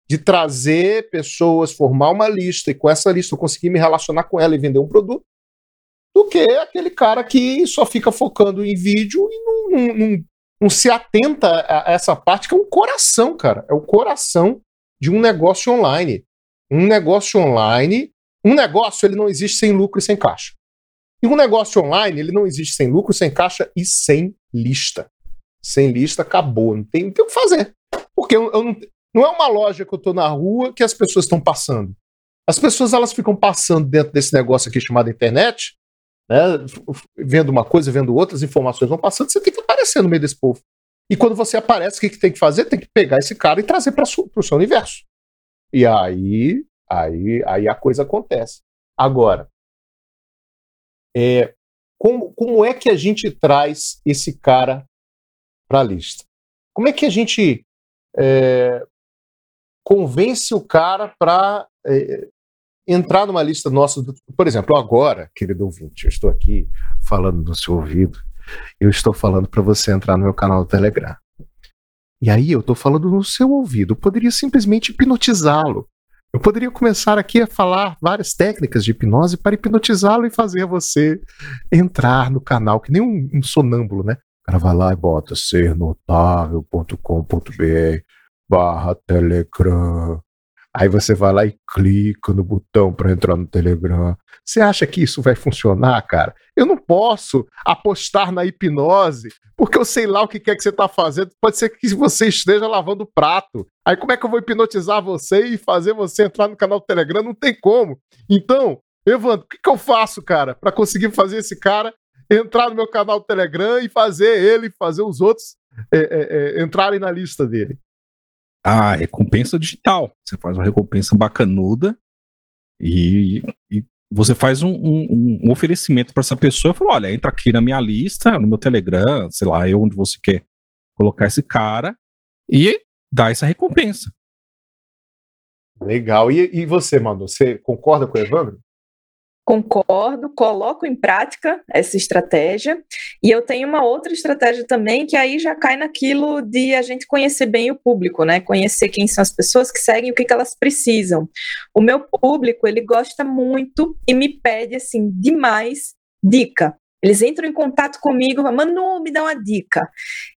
Speaker 1: de trazer pessoas, formar uma lista e com essa lista eu conseguir me relacionar com ela e vender um produto, do que aquele cara que só fica focando em vídeo e não, não, não, não se atenta a essa parte que é um coração, cara. É o coração de um negócio online. Um negócio online, um negócio ele não existe sem lucro e sem caixa. E um negócio online ele não existe sem lucro, sem caixa e sem lista. Sem lista acabou, não tem, não tem o que fazer. Porque eu, eu não, não é uma loja que eu tô na rua que as pessoas estão passando. As pessoas elas ficam passando dentro desse negócio aqui chamado internet né, vendo uma coisa, vendo outras informações vão passando, você tem que aparecer no meio desse povo. E quando você aparece, o que, que tem que fazer? Tem que pegar esse cara e trazer para o seu universo. E aí, aí, aí a coisa acontece. Agora, é, como, como é que a gente traz esse cara para a lista? Como é que a gente é, convence o cara para é, entrar numa lista nossa? Do, por exemplo, agora, querido ouvinte, eu estou aqui falando no seu ouvido, eu estou falando para você entrar no meu canal do Telegram. E aí eu estou falando no seu ouvido, eu poderia simplesmente hipnotizá-lo. Eu poderia começar aqui a falar várias técnicas de hipnose para hipnotizá-lo e fazer você entrar no canal, que nem um, um sonâmbulo, né? O cara vai lá e bota sernotável.com.br barra Telegram. Aí você vai lá e clica no botão para entrar no Telegram. Você acha que isso vai funcionar, cara? Eu não posso apostar na hipnose, porque eu sei lá o que é que você está fazendo. Pode ser que você esteja lavando prato. Aí como é que eu vou hipnotizar você e fazer você entrar no canal do Telegram? Não tem como. Então, Evandro, o que, que eu faço, cara, para conseguir fazer esse cara entrar no meu canal do Telegram e fazer ele, fazer os outros é, é, é, entrarem na lista dele?
Speaker 3: A recompensa digital. Você faz uma recompensa bacanuda e, e você faz um, um, um oferecimento para essa pessoa fala: olha, entra aqui na minha lista, no meu Telegram, sei lá, eu onde você quer colocar esse cara e dá essa recompensa.
Speaker 1: Legal. E, e você, Manu, você concorda com o Evandro?
Speaker 2: Concordo, coloco em prática essa estratégia. E eu tenho uma outra estratégia também, que aí já cai naquilo de a gente conhecer bem o público, né? Conhecer quem são as pessoas que seguem, o que, que elas precisam. O meu público, ele gosta muito e me pede, assim, demais dica. Eles entram em contato comigo, Manu, me dá uma dica.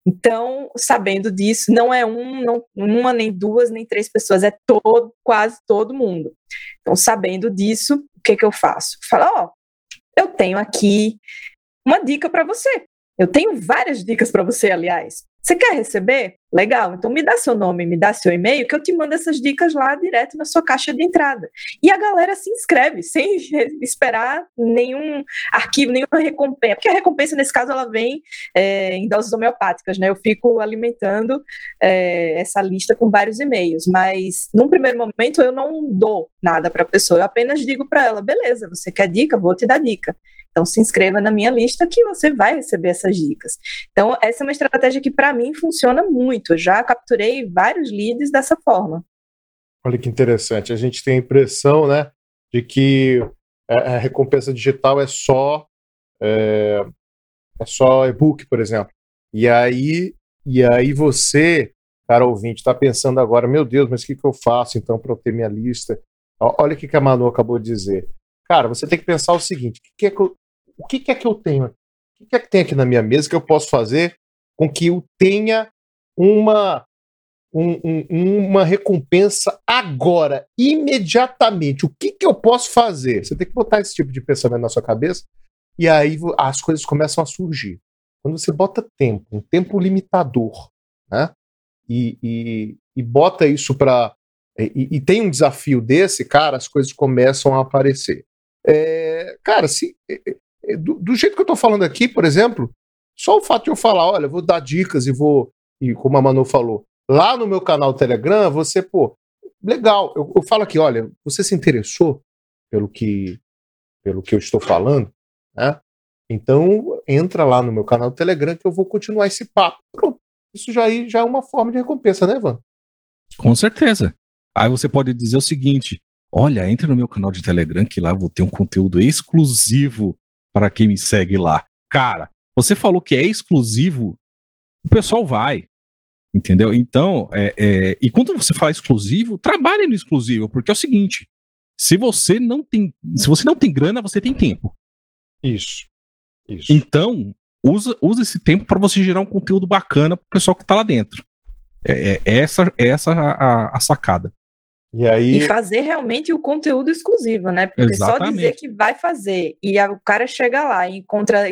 Speaker 2: Então, sabendo disso, não é um, não, uma, nem duas, nem três pessoas, é todo, quase todo mundo. Então, sabendo disso, que, que eu faço? Falo, ó, oh, eu tenho aqui uma dica para você. Eu tenho várias dicas para você, aliás. Você quer receber? Legal, então me dá seu nome, me dá seu e-mail, que eu te mando essas dicas lá direto na sua caixa de entrada. E a galera se inscreve, sem esperar nenhum arquivo, nenhuma recompensa. Porque a recompensa, nesse caso, ela vem é, em doses homeopáticas, né? Eu fico alimentando é, essa lista com vários e-mails, mas num primeiro momento eu não dou nada para a pessoa, eu apenas digo para ela: beleza, você quer dica? Vou te dar dica. Então, se inscreva na minha lista que você vai receber essas dicas. Então, essa é uma estratégia que, para mim, funciona muito. Eu já capturei vários leads dessa forma.
Speaker 1: Olha que interessante. A gente tem a impressão, né, de que a recompensa digital é só é, é só e-book, por exemplo. E aí, e aí você, cara ouvinte, está pensando agora, meu Deus, mas o que, que eu faço então para eu ter minha lista? Olha o que, que a Manu acabou de dizer. Cara, você tem que pensar o seguinte: o que, é que eu, o que, é que eu tenho aqui? O que é que tem aqui na minha mesa que eu posso fazer com que eu tenha uma, um, um, uma recompensa agora, imediatamente? O que, que eu posso fazer? Você tem que botar esse tipo de pensamento na sua cabeça e aí as coisas começam a surgir. Quando você bota tempo, um tempo limitador, né? E, e, e bota isso para. E, e, tem um desafio desse, cara, as coisas começam a aparecer. É, cara, se, é, do, do, jeito que eu estou falando aqui, por exemplo, só o fato de eu falar, olha, vou dar dicas e vou, e como a Manu falou, lá no meu canal Telegram, você, pô, legal, eu, eu falo aqui, olha, você se interessou pelo que, pelo que eu estou falando, né? Então, entra lá no meu canal Telegram que eu vou continuar esse papo. Pronto. Isso já, já é uma forma de recompensa, né, Ivan?
Speaker 3: Com certeza. Aí você pode dizer o seguinte: olha, entre no meu canal de Telegram que lá eu vou ter um conteúdo exclusivo para quem me segue lá. Cara, você falou que é exclusivo, o pessoal vai. Entendeu? Então, é, é, e quando você fala exclusivo, trabalhe no exclusivo, porque é o seguinte: se você não tem, se você não tem grana, você tem tempo.
Speaker 1: Isso. Isso.
Speaker 3: Então, usa, usa esse tempo para você gerar um conteúdo bacana para o pessoal que está lá dentro. É, é, essa, é essa a, a, sacada.
Speaker 2: E, aí... e fazer realmente o conteúdo exclusivo, né? Porque Exatamente. só dizer que vai fazer e a, o cara chega lá e encontra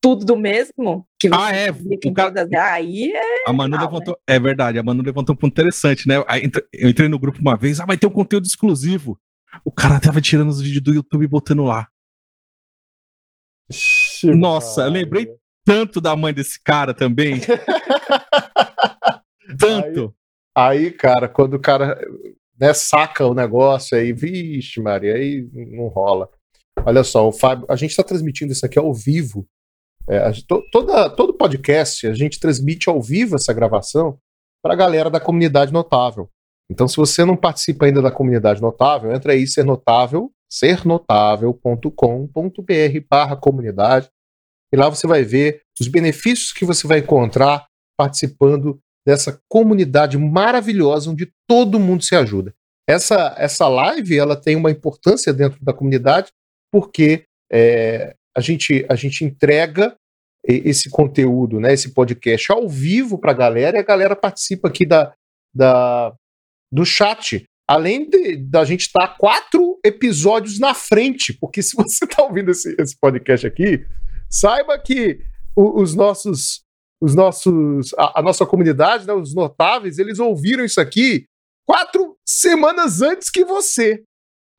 Speaker 2: tudo do mesmo, que
Speaker 3: você ah, é, o cara...
Speaker 2: todas, aí é.
Speaker 3: A Manu levantou, né? é verdade, a Manu levantou um ponto interessante, né? Eu entrei no grupo uma vez, ah, vai ter um conteúdo exclusivo. O cara tava tirando os vídeos do YouTube e botando lá. Nossa, eu lembrei tanto da mãe desse cara também. tanto.
Speaker 1: Aí, aí, cara, quando o cara né, saca o negócio aí, vixe, Maria, aí não rola. Olha só, o Fábio, a gente está transmitindo isso aqui ao vivo. É, gente, toda, todo podcast a gente transmite ao vivo essa gravação para a galera da comunidade notável. Então, se você não participa ainda da comunidade notável, entra aí ser notável, sernotável.com.br barra comunidade. E lá você vai ver os benefícios que você vai encontrar participando dessa comunidade maravilhosa onde todo mundo se ajuda. Essa, essa live ela tem uma importância dentro da comunidade porque é, a, gente, a gente entrega esse conteúdo, né, esse podcast ao vivo para a galera e a galera participa aqui da, da, do chat. Além da gente estar tá quatro episódios na frente, porque se você está ouvindo esse, esse podcast aqui, saiba que os nossos os nossos, a, a, nossa comunidade, né, os notáveis, eles ouviram isso aqui quatro semanas antes que você.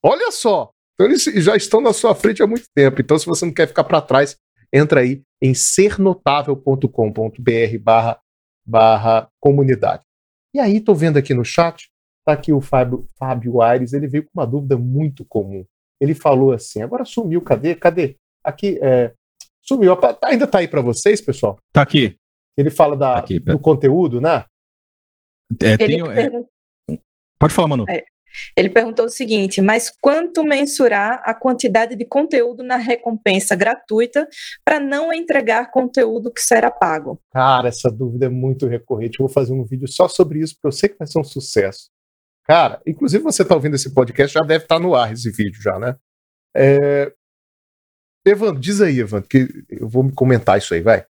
Speaker 1: Olha só. Então eles já estão na sua frente há muito tempo. Então, se você não quer ficar para trás, entra aí em sernotável.com.br barra, barra comunidade. E aí, tô vendo aqui no chat, tá aqui o Fábio, Fábio Aires, ele veio com uma dúvida muito comum. Ele falou assim, agora sumiu, cadê? Cadê? Aqui, é, sumiu. Ainda tá aí para vocês, pessoal?
Speaker 3: Tá aqui.
Speaker 1: Ele fala da, Aqui, do conteúdo, né?
Speaker 3: É, tem, é... Pode falar, Manu. É.
Speaker 2: Ele perguntou o seguinte: mas quanto mensurar a quantidade de conteúdo na recompensa gratuita para não entregar conteúdo que será pago?
Speaker 1: Cara, essa dúvida é muito recorrente. Eu vou fazer um vídeo só sobre isso, porque eu sei que vai ser um sucesso. Cara, inclusive você está ouvindo esse podcast, já deve estar tá no ar esse vídeo já, né? É... Evandro, diz aí, Evandro, que eu vou me comentar isso aí, vai.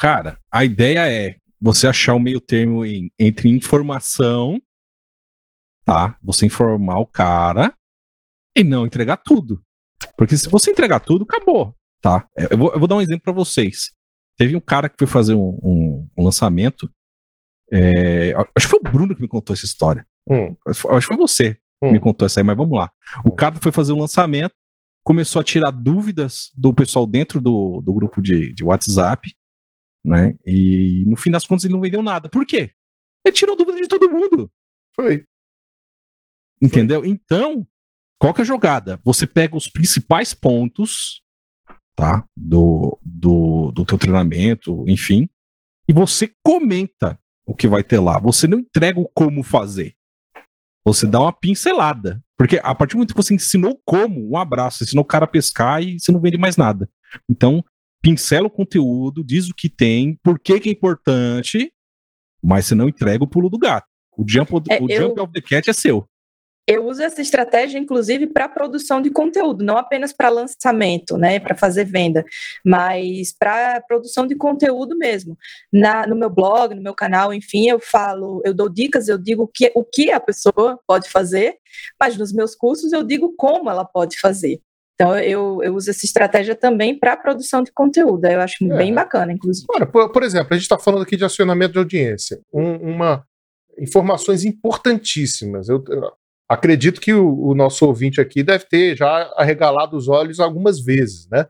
Speaker 3: Cara, a ideia é você achar o meio termo em, entre informação, tá? Você informar o cara e não entregar tudo. Porque se você entregar tudo, acabou, tá? É, eu vou, eu vou dar um exemplo para vocês. Teve um cara que foi fazer um, um, um lançamento. É, acho que foi o Bruno que me contou essa história. Hum. Acho que foi você hum. que me contou essa aí, mas vamos lá. O hum. cara foi fazer um lançamento, começou a tirar dúvidas do pessoal dentro do, do grupo de, de WhatsApp né? E no fim das contas ele não vendeu nada. Por quê? Ele tirou dúvida de todo mundo.
Speaker 1: Foi.
Speaker 3: Entendeu? Foi. Então, qual que é a jogada? Você pega os principais pontos, tá? Do, do, do teu treinamento, enfim, e você comenta o que vai ter lá. Você não entrega o como fazer. Você dá uma pincelada. Porque a partir do momento que você ensinou como, um abraço, ensinou o cara a pescar e você não vende mais nada. Então, pincela o conteúdo, diz o que tem, por que, que é importante, mas você não entrega o pulo do gato. O jump, é, o eu, jump of the cat é seu.
Speaker 2: Eu uso essa estratégia, inclusive, para produção de conteúdo, não apenas para lançamento, né, para fazer venda, mas para produção de conteúdo mesmo. Na, no meu blog, no meu canal, enfim, eu falo, eu dou dicas, eu digo que, o que a pessoa pode fazer, mas nos meus cursos eu digo como ela pode fazer. Então, eu, eu uso essa estratégia também para produção de conteúdo. Eu acho é. bem bacana, inclusive.
Speaker 1: Ora, por, por, exemplo, a gente está falando aqui de acionamento de audiência. Um, uma informações importantíssimas. Eu, eu acredito que o, o, nosso ouvinte aqui deve ter já arregalado os olhos algumas vezes, né?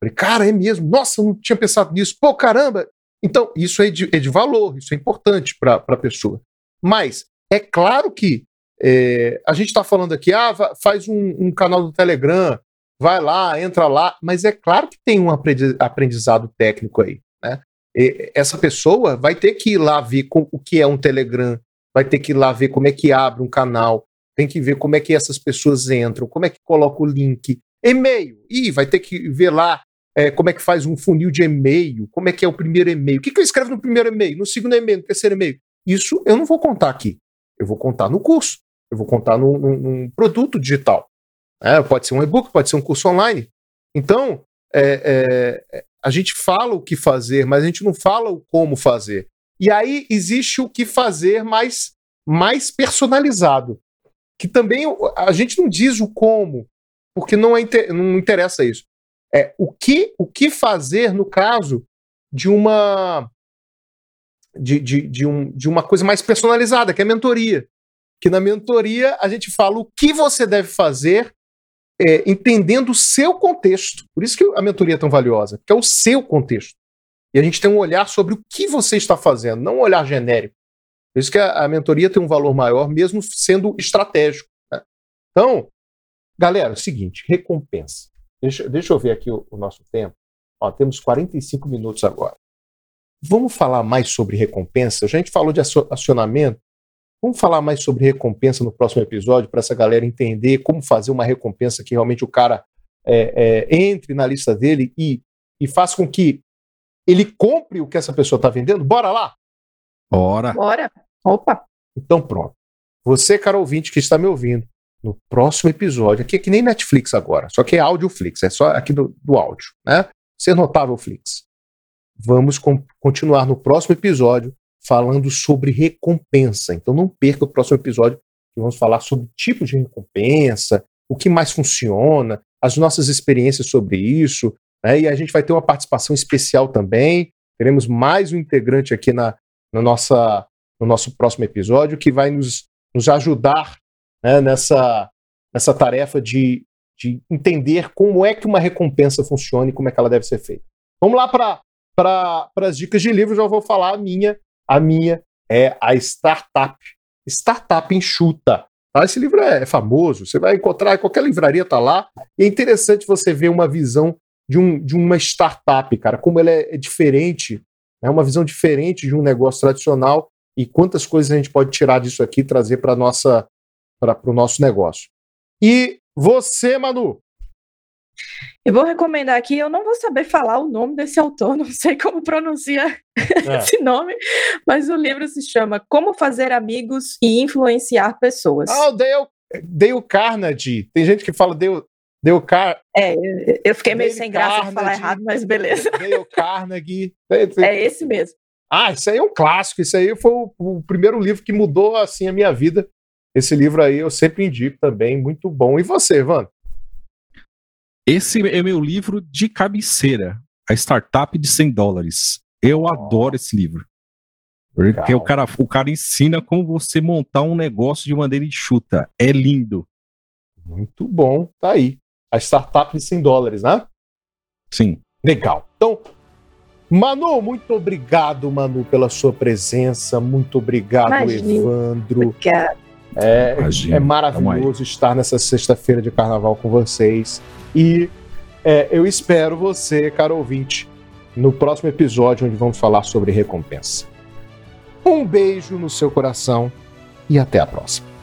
Speaker 1: Falei, cara, é mesmo? Nossa, eu não tinha pensado nisso. Pô, caramba! Então, isso é de, é de valor, isso é importante para a pessoa. Mas, é claro que é, a gente está falando aqui, ah, faz um, um canal do Telegram, vai lá, entra lá, mas é claro que tem um aprendizado técnico aí, né? E essa pessoa vai ter que ir lá ver o que é um Telegram, vai ter que ir lá ver como é que abre um canal, tem que ver como é que essas pessoas entram, como é que coloca o link, e-mail, e vai ter que ver lá é, como é que faz um funil de e-mail, como é que é o primeiro e-mail, o que, que eu escrevo no primeiro e-mail, no segundo e-mail, no terceiro e-mail. Isso eu não vou contar aqui, eu vou contar no curso, eu vou contar num, num produto digital. É, pode ser um e-book, pode ser um curso online. Então, é, é, a gente fala o que fazer, mas a gente não fala o como fazer. E aí existe o que fazer mais, mais personalizado. Que também a gente não diz o como, porque não, é, não interessa isso. É o que, o que fazer no caso de uma de, de, de, um, de uma coisa mais personalizada, que é a mentoria. Que na mentoria a gente fala o que você deve fazer é, entendendo o seu contexto. Por isso que a mentoria é tão valiosa, que é o seu contexto. E a gente tem um olhar sobre o que você está fazendo, não um olhar genérico. Por isso que a, a mentoria tem um valor maior, mesmo sendo estratégico. Né? Então, galera, é o seguinte: recompensa. Deixa, deixa eu ver aqui o, o nosso tempo. Ó, temos 45 minutos agora. Vamos falar mais sobre recompensa? A gente falou de acionamento. Vamos falar mais sobre recompensa no próximo episódio para essa galera entender como fazer uma recompensa que realmente o cara é, é, entre na lista dele e, e faça com que ele compre o que essa pessoa está vendendo? Bora lá?
Speaker 3: Bora.
Speaker 2: Bora. Opa.
Speaker 1: Então pronto. Você, cara ouvinte que está me ouvindo, no próximo episódio, aqui é que nem Netflix agora, só que é Audioflix, é só aqui do, do áudio, né? Ser notável Flix. Vamos com, continuar no próximo episódio falando sobre recompensa. Então não perca o próximo episódio, que vamos falar sobre tipo de recompensa, o que mais funciona, as nossas experiências sobre isso, né? E a gente vai ter uma participação especial também. Teremos mais um integrante aqui na, na nossa, no nosso próximo episódio que vai nos, nos ajudar né, nessa, nessa tarefa de, de entender como é que uma recompensa funciona e como é que ela deve ser feita. Vamos lá para para as dicas de livro, já vou falar a minha. A minha é a Startup. Startup enxuta. Tá? Esse livro é, é famoso, você vai encontrar, qualquer livraria tá lá. E é interessante você ver uma visão de, um, de uma startup, cara, como ela é, é diferente, é né? uma visão diferente de um negócio tradicional e quantas coisas a gente pode tirar disso aqui e trazer para o nosso negócio. E você, Manu,
Speaker 2: eu vou recomendar aqui, eu não vou saber falar o nome desse autor, não sei como pronuncia é. esse nome, mas o livro se chama Como Fazer Amigos e Influenciar Pessoas.
Speaker 1: Ah, o Dale, Dale Carnegie. Tem gente que fala Dale, Dale Car...
Speaker 2: É, eu fiquei meio Dale sem graça Carnegie, de falar errado, mas beleza.
Speaker 1: Dale Carnegie.
Speaker 2: É esse mesmo.
Speaker 1: Ah, isso aí é um clássico, isso aí foi o, o primeiro livro que mudou assim a minha vida. Esse livro aí eu sempre indico também, muito bom. E você, Ivan?
Speaker 3: Esse é meu livro de cabeceira, a startup de 100 dólares. Eu oh. adoro esse livro. Porque o cara, o cara ensina como você montar um negócio de maneira enxuta. É lindo.
Speaker 1: Muito bom. Tá aí. A startup de 100 dólares, né?
Speaker 3: Sim.
Speaker 1: Legal. Então, Manu, muito obrigado, Manu, pela sua presença. Muito obrigado, Imagina. Evandro.
Speaker 2: Obrigado.
Speaker 1: É, é maravilhoso estar nessa sexta-feira de carnaval com vocês. E é, eu espero você, caro ouvinte, no próximo episódio, onde vamos falar sobre recompensa. Um beijo no seu coração e até a próxima.